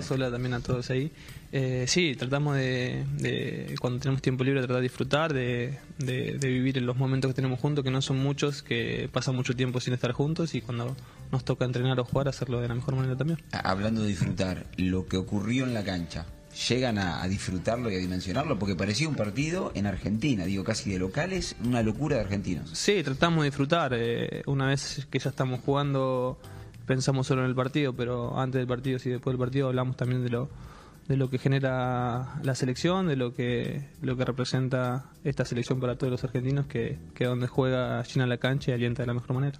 vos, hola también a todos ahí. Eh, sí, tratamos de, de, cuando tenemos tiempo libre, tratar de disfrutar, de, de, de vivir en los momentos que tenemos juntos, que no son muchos, que pasan mucho tiempo sin estar juntos y cuando nos toca entrenar o jugar, hacerlo de la mejor manera también. Hablando de disfrutar, lo que ocurrió en la cancha, llegan a, a, disfrutarlo y a dimensionarlo? Porque parecía un partido en Argentina, digo, casi de locales, una locura de argentinos. Sí, tratamos de disfrutar. Eh, una vez que ya estamos jugando, pensamos solo en el partido, pero antes del partido y después del partido hablamos también de lo de lo que genera la selección, de lo que lo que representa esta selección para todos los argentinos, que, que donde juega llena la cancha y alienta de la mejor manera.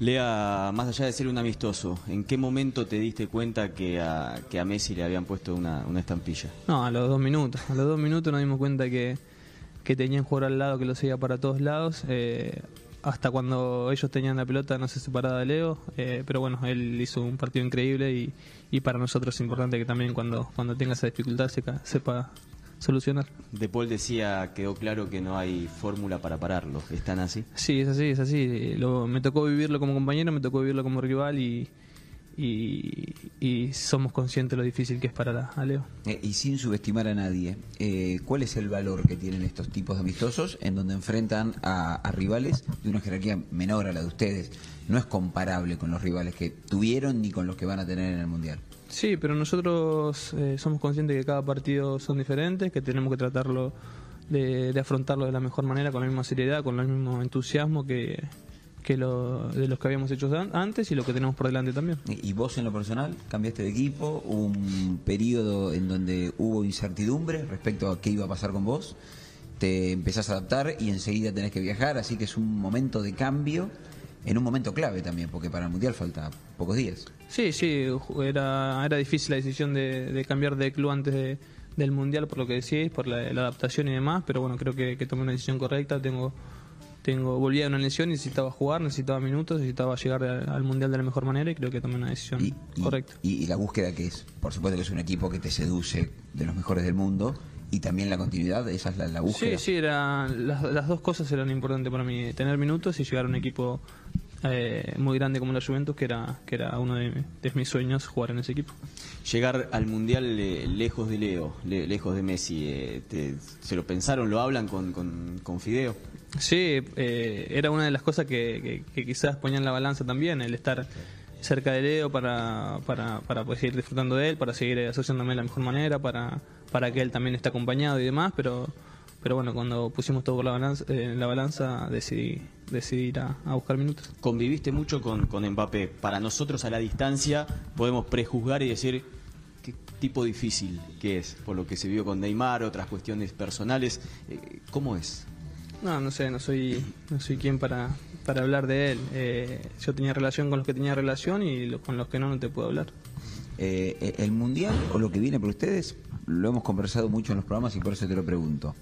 Lea, más allá de ser un amistoso, ¿en qué momento te diste cuenta que a, que a Messi le habían puesto una, una estampilla? No, a los dos minutos. A los dos minutos nos dimos cuenta que, que tenían jugador al lado que lo seguía para todos lados. Eh, hasta cuando ellos tenían la pelota no se separaba de Leo, eh, pero bueno, él hizo un partido increíble y, y, para nosotros es importante que también cuando, cuando tenga esa dificultad sepa, sepa solucionar. De Paul decía, quedó claro que no hay fórmula para pararlo, ¿están así? Sí, es así, es así. Lo, me tocó vivirlo como compañero, me tocó vivirlo como rival y, y, y, somos conscientes de lo difícil que es para a Leo. Eh, y sin subestimar a nadie, eh, ¿cuál es el valor que tienen estos tipos de amistosos en donde enfrentan a, a, rivales de una jerarquía menor a la de ustedes? No es comparable con los rivales que tuvieron ni con los que van a tener en el Mundial. Sí, pero nosotros eh, somos conscientes que cada partido son diferentes, que tenemos que tratarlo de, de afrontarlo de la mejor manera, con la misma seriedad, con el mismo entusiasmo que, que lo, de los que habíamos hecho antes y lo que tenemos por delante también. ¿Y vos en lo personal cambiaste de equipo? un periodo en donde hubo incertidumbre respecto a qué iba a pasar con vos? Te empezás a adaptar y enseguida tenés que viajar, así que es un momento de cambio en un momento clave también, porque para el Mundial falta pocos días. Sí, sí, era, era difícil la decisión de, de cambiar de club antes de, del Mundial, por lo que decís, por la, la, adaptación y demás, pero bueno, creo que, que tomé una decisión correcta, tengo tengo volvía de una lesión, necesitaba jugar, necesitaba minutos, necesitaba llegar al mundial de la mejor manera y creo que tomé una decisión y, y, correcta. Y, y, la búsqueda que es, por supuesto que es un equipo que te seduce de los mejores del mundo y también la continuidad, esa es la, la búsqueda. Sí, sí, era, las, las, dos cosas eran importantes para mí, tener minutos y llegar a un equipo eh, muy grande como la Juventus, que era, que era uno de, de, mis sueños jugar en ese equipo. Llegar al Mundial eh, lejos de Leo, le, lejos de Messi, eh, te, ¿se lo pensaron, lo hablan con, con, con Fideo? Sí, eh, era una de las cosas que, que, que, quizás ponían la balanza también, el estar cerca de Leo para, para, para pues, seguir disfrutando de él, para seguir asociándome de la mejor manera, para, para que él también esté acompañado y demás, pero, pero bueno, cuando pusimos todo por la balanza, eh, la balanza decidí, decidí ir a, a, buscar minutos. Conviviste mucho con, con Mbappé, para nosotros a la distancia podemos prejuzgar y decir qué tipo difícil que es, por lo que se vio con Neymar, otras cuestiones personales, eh, ¿cómo es? No, no sé, no soy, no soy quien para, para hablar de él. Eh, yo tenía relación con los que tenía relación y con los que no, no te puedo hablar. Eh, el Mundial o lo que viene por ustedes, lo hemos conversado mucho en los programas y por eso te lo pregunto.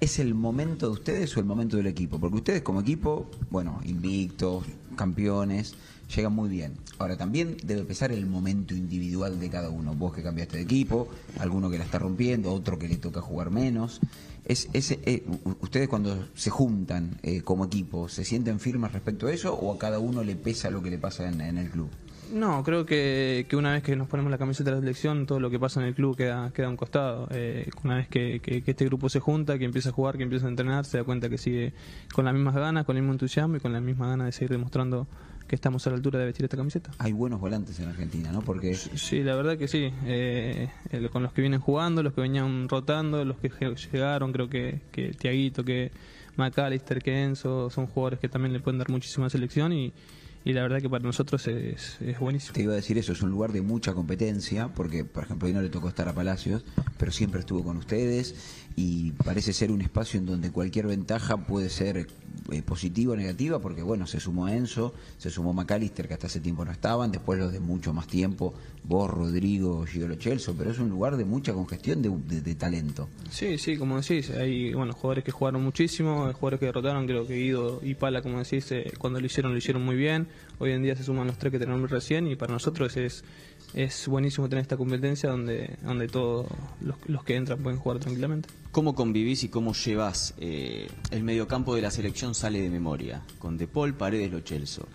¿Es el momento de ustedes o el momento del equipo? Porque ustedes como equipo, bueno, invictos, campeones, llegan muy bien. Ahora también debe pesar el momento individual de cada uno. Vos que cambiaste de equipo, alguno que la está rompiendo, otro que le toca jugar menos. Es, eh, ¿Ustedes cuando se juntan eh, como equipo, se sienten firmes respecto a eso o a cada uno le pesa lo que le pasa en el club? No, creo que, que, una vez que nos ponemos la camiseta de la selección, todo lo que pasa en el club queda, queda a un costado. Eh, una vez que, que, que, este grupo se junta, que empieza a jugar, que empieza a entrenar, se da cuenta que sigue con las mismas ganas, con el mismo entusiasmo y con la misma ganas de seguir demostrando que estamos a la altura de vestir esta camiseta. Hay buenos volantes en Argentina, ¿no? Porque sí, la verdad que sí. Eh, con los que vienen jugando, los que venían rotando, los que llegaron, creo que, que Tiaguito, que McAllister, que Enzo, son jugadores que también le pueden dar muchísima selección y y la verdad que para nosotros es, es, buenísimo. Te iba a decir eso, es un lugar de mucha competencia, porque por ejemplo hoy no le tocó estar a Palacios, pero siempre estuvo con ustedes y parece ser un espacio en donde cualquier ventaja puede ser eh, positiva o negativa, porque bueno, se sumó Enzo, se sumó McAllister, que hasta hace tiempo no estaban, después los de mucho más tiempo, vos, Rodrigo, Gigolo Chelso, pero es un lugar de mucha congestión de, de, talento. Sí, sí, como decís, hay bueno jugadores que jugaron muchísimo, jugadores que derrotaron, creo que Guido y Pala, como decís, eh, cuando lo hicieron, lo hicieron muy bien, hoy en día se suman los tres que tenemos recién y para nosotros es es buenísimo tener esta competencia donde, donde todos los, los, que entran pueden jugar tranquilamente. ¿Cómo convivís y cómo llevas eh, el mediocampo de la selección sale de memoria? Con De Paul, Paredes, Lo Chelso.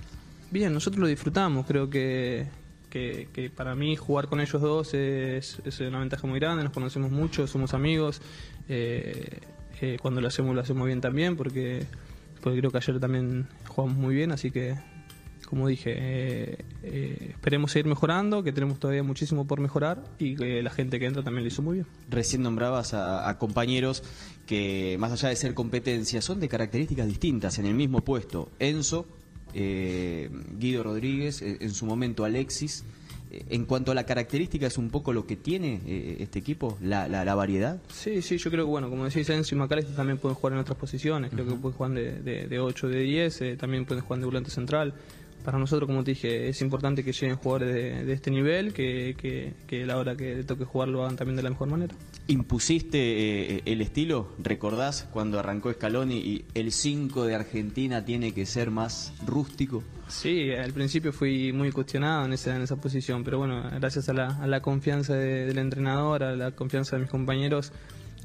Bien, nosotros lo disfrutamos, creo que, que, que para mí jugar con ellos dos es, es una ventaja muy grande, nos conocemos mucho, somos amigos, eh, eh, cuando lo hacemos lo hacemos bien también, porque, porque creo que ayer también jugamos muy bien, así que como dije, eh, eh, esperemos seguir mejorando, que tenemos todavía muchísimo por mejorar y que la gente que entra también lo hizo muy bien. Recién nombrabas a, a compañeros que, más allá de ser competencia, son de características distintas en el mismo puesto. Enzo, eh, Guido Rodríguez, eh, en su momento Alexis. Eh, En cuanto a la característica, es un poco lo que tiene eh, este equipo, la, la, la variedad. Sí, sí, yo creo que, bueno, como decís, Enzo y Macalester también pueden jugar en otras posiciones. Creo que pueden jugar de, de, de 8, de 10, eh, también pueden jugar de volante central. Para nosotros, como te dije, es importante que lleguen jugadores de, de este nivel, que, que, que a la hora que toque jugar lo hagan también de la mejor manera. ¿Impusiste eh, el estilo? ¿Recordás cuando arrancó Scaloni y el 5 de Argentina tiene que ser más rústico? Sí, al principio fui muy cuestionado en esa, en esa posición, pero bueno, gracias a la, a la confianza de- del entrenador, a la confianza de mis compañeros,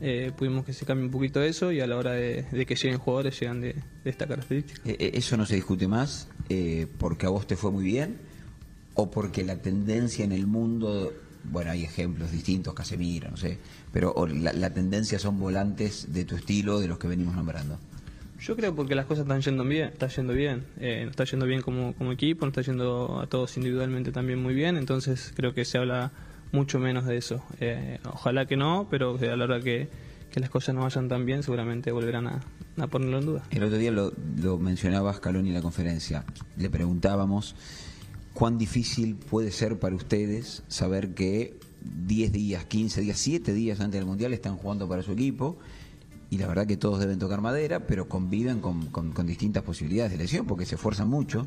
eh, pudimos que se cambie un poquito eso y a la hora de, de que lleguen jugadores llegan de, de esta característica. Eh, eh, eso no se discute más eh, porque a vos te fue muy bien o porque la tendencia en el mundo, bueno, hay ejemplos distintos, Casemiro, no sé, pero o la, la tendencia son volantes de tu estilo, de los que venimos nombrando. Yo creo porque las cosas están yendo bien, está yendo bien, eh, nos está yendo bien como, como equipo, nos está yendo a todos individualmente también muy bien, entonces creo que se habla mucho menos de eso. Eh, ojalá que no, pero a la hora que, que las cosas no vayan tan bien, seguramente volverán a, ponerlo en duda. El otro día lo, lo mencionaba Scaloni en la conferencia. Le preguntábamos cuán difícil puede ser para ustedes saber que 10 días, 15 días, 7 días antes del Mundial están jugando para su equipo y la verdad que todos deben tocar madera, pero conviven con, con- con distintas posibilidades de lesión porque se esfuerzan mucho.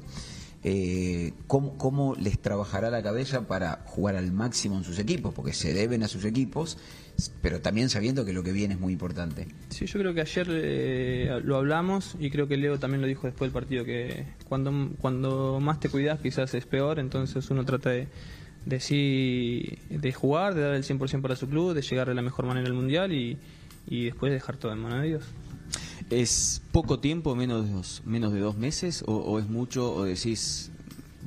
Eh, ¿cómo, ¿Cómo les trabajará la cabeza para jugar al máximo en sus equipos? Porque se deben a sus equipos, pero también sabiendo que lo que viene es muy importante. Sí, yo creo que ayer eh, lo hablamos y creo que Leo también lo dijo después del partido, que cuando, cuando más te cuidas quizás es peor, entonces uno trata de, de sí, de jugar, de dar el 100% para su club, de llegar de la mejor manera al Mundial y, y después dejar todo en manos de Dios. ¿Es poco tiempo, menos de dos, menos de dos meses, o, o es mucho, o decís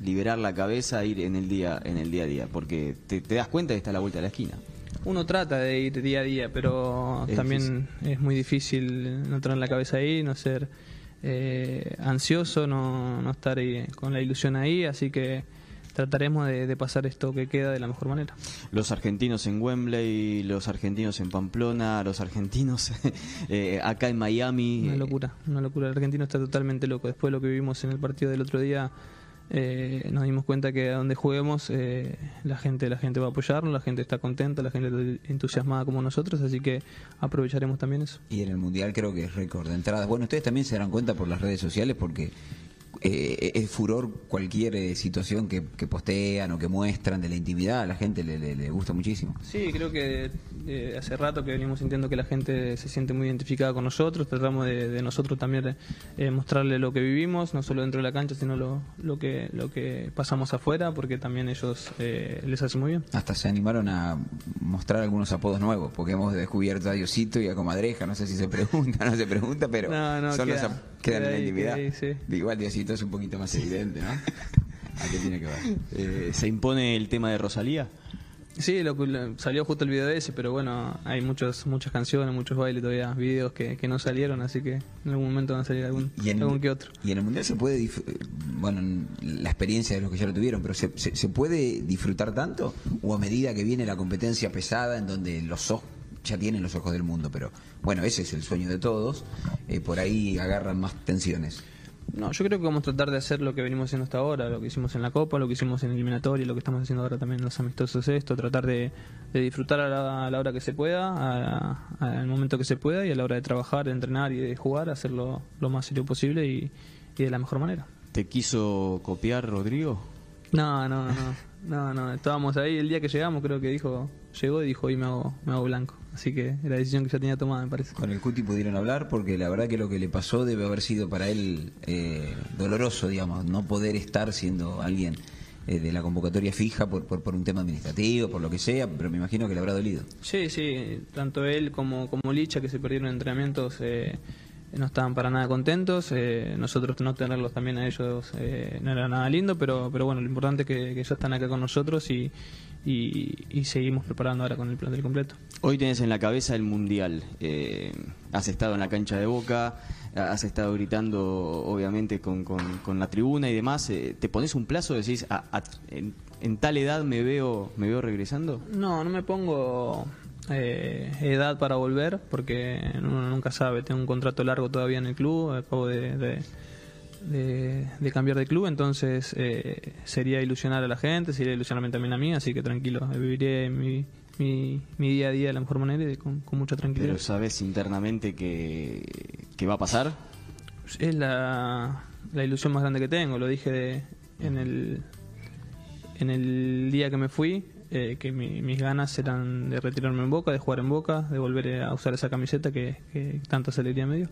liberar la cabeza e ir en el día, en el día a día? Porque te, te das cuenta que está a la vuelta de la esquina. Uno trata de ir día a día, pero Es también es muy difícil no tener la cabeza ahí, no ser eh, ansioso, no, no estar ahí con la ilusión ahí, así que trataremos de, de pasar esto que queda de la mejor manera. Los argentinos en Wembley, los argentinos en Pamplona, los argentinos eh, acá en Miami. Una locura, una locura. El argentino está totalmente loco. Después de lo que vivimos en el partido del otro día, eh, nos dimos cuenta que a donde juguemos eh, la gente la gente va a apoyarnos, la gente está contenta, la gente está entusiasmada como nosotros, así que aprovecharemos también eso. Y en el Mundial creo que es récord de entradas. Bueno, ustedes también se darán cuenta por las redes sociales porque eh, es furor cualquier eh, situación que, que postean o que muestran de la intimidad. A la gente le, le- le gusta muchísimo. Sí, creo que eh, hace rato que venimos sintiendo que la gente se siente muy identificada con nosotros, tratamos de, de nosotros también eh, mostrarle lo que vivimos, no solo dentro de la cancha, sino lo, lo que lo que pasamos afuera, porque también ellos eh, les hace muy bien. Hasta se animaron a mostrar algunos apodos nuevos porque hemos descubierto a Diosito y a Comadreja. No sé si se pregunta no se pregunta, pero No, no, son los queda- ap- quedan en la intimidad. queda ahí, sí. Igual Diosito es un poquito más evidente, ¿no? ¿A qué tiene que ver? Eh, ¿Se impone el tema de Rosalía? Sí, lo, lo- salió justo el video ese, pero bueno, hay muchos, muchas canciones, muchos bailes todavía, videos que, que no salieron, así que en algún momento van a salir algún, Y en, algún que otro. y en el Mundial se puede, bueno, en la experiencia de los que ya lo tuvieron, pero se, se, se puede disfrutar tanto o a medida que viene la competencia pesada en donde los ojos ya tienen los ojos del mundo, pero bueno, ese es el sueño de todos, eh, por ahí agarran más tensiones. No, yo creo que vamos a tratar de hacer lo que venimos haciendo hasta ahora, lo que hicimos en la Copa, lo que hicimos en eliminatoria, lo que estamos haciendo ahora también en los amistosos esto, tratar de, de disfrutar a la, a la hora que se pueda, al momento que se pueda y a la hora de trabajar, de entrenar y de jugar, hacerlo lo más serio posible y, y de la mejor manera. ¿Te quiso copiar Rodrigo? No, no, no, no, no, estábamos ahí el día que llegamos, creo que dijo, llegó y dijo, hoy me hago, me hago blanco, así que era la decisión que ya tenía tomada, me parece. Con el Cuti pudieron hablar porque la verdad que lo que le pasó debe haber sido para él eh, doloroso, digamos, no poder estar siendo alguien eh, de la convocatoria fija por, por, por un tema administrativo, por lo que sea, pero me imagino que le habrá dolido. Sí, sí, tanto él como, como Licha, que se perdieron entrenamientos, eh, no estaban para nada contentos. Eh, nosotros no tenerlos también a ellos eh, no era nada lindo, pero, pero bueno, lo importante es que, que ya están acá con nosotros y, y, y seguimos preparando ahora con el plantel completo. Hoy tenés en la cabeza el Mundial. Eh, has estado en la cancha de Boca, has estado gritando obviamente con, con, con la tribuna y demás. Eh, ¿Te pones un plazo? Decís, a- a- en, en tal edad me veo, me veo regresando? No, no me pongo eh, edad para volver porque uno nunca sabe. Tengo un contrato largo todavía en el club, acabo de, de, de- de cambiar de club, entonces eh, sería ilusionar a la gente, sería ilusionarme también a mí, así que tranquilo, viviré mi, mi, mi día a día de la mejor manera y con mucha tranquilidad. Pero sabes internamente que, que va a pasar. Es la, la ilusión más grande que tengo, lo dije de- en, el, en el día que me fui, eh, que mi- mis ganas eran de retirarme en Boca, de jugar en Boca, de volver a usar esa camiseta que, que tanta alegría me dio.